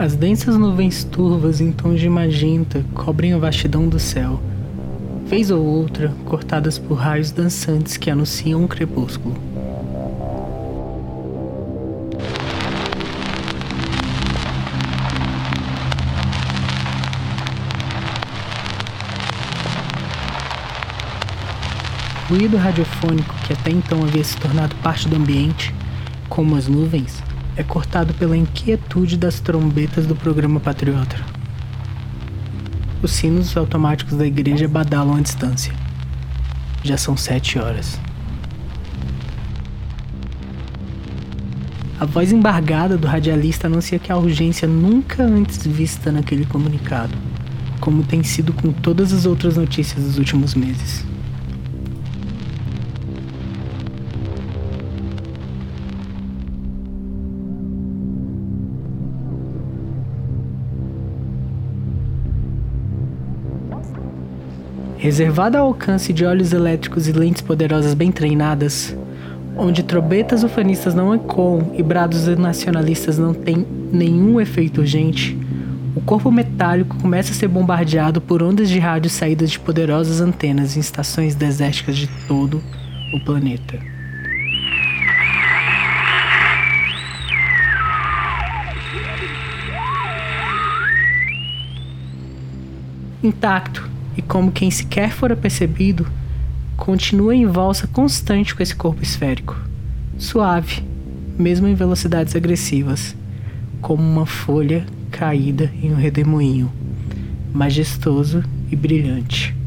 As densas nuvens turvas em tons de magenta cobrem a vastidão do céu, vez ou outra cortadas por raios dançantes que anunciam um crepúsculo. O ruído radiofônico que até então havia se tornado parte do ambiente, como as nuvens, é cortado pela inquietude das trombetas do programa Patriota. Os sinos automáticos da igreja badalam à distância. Já são sete horas. A voz embargada do radialista anuncia que a urgência nunca antes vista naquele comunicado, como tem sido com todas as outras notícias dos últimos meses. Reservada ao alcance de olhos elétricos e lentes poderosas bem treinadas, onde trombetas ufanistas não ecoam e brados nacionalistas não têm nenhum efeito urgente, o corpo metálico começa a ser bombardeado por ondas de rádio saídas de poderosas antenas em estações desérticas de todo o planeta. Intacto, e como quem sequer fora percebido, continua em valsa constante com esse corpo esférico, suave, mesmo em velocidades agressivas, como uma folha caída em um redemoinho, majestoso e brilhante.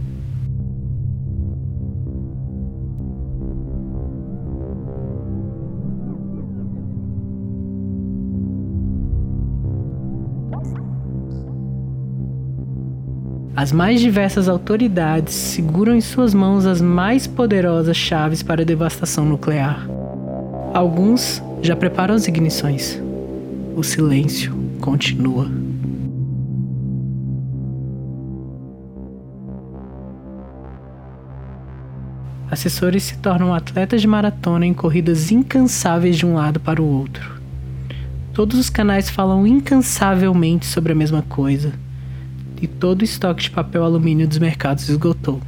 As mais diversas autoridades seguram em suas mãos as mais poderosas chaves para a devastação nuclear. Alguns já preparam as ignições. O silêncio continua. Assessores se tornam atletas de maratona em corridas incansáveis de um lado para o outro. Todos os canais falam incansavelmente sobre a mesma coisa e todo o estoque de papel alumínio dos mercados esgotou.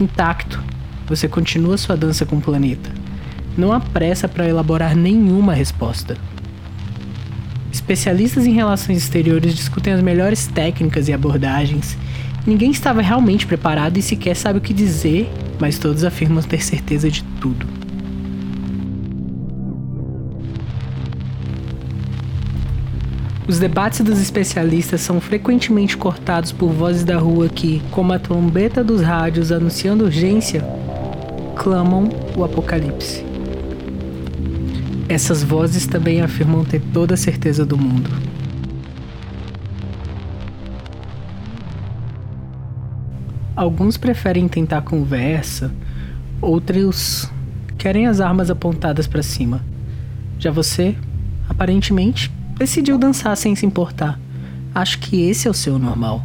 Intacto, você continua sua dança com o planeta. Não há pressa para elaborar nenhuma resposta. Especialistas em relações exteriores discutem as melhores técnicas e abordagens. Ninguém estava realmente preparado e sequer sabe o que dizer, mas todos afirmam ter certeza de tudo. Os debates dos especialistas são frequentemente cortados por vozes da rua que, como a trombeta dos rádios anunciando urgência, clamam o apocalipse. Essas vozes também afirmam ter toda a certeza do mundo. Alguns preferem tentar conversa, outros querem as armas apontadas para cima. Já você, aparentemente, decidiu dançar sem se importar. Acho que esse é o seu normal.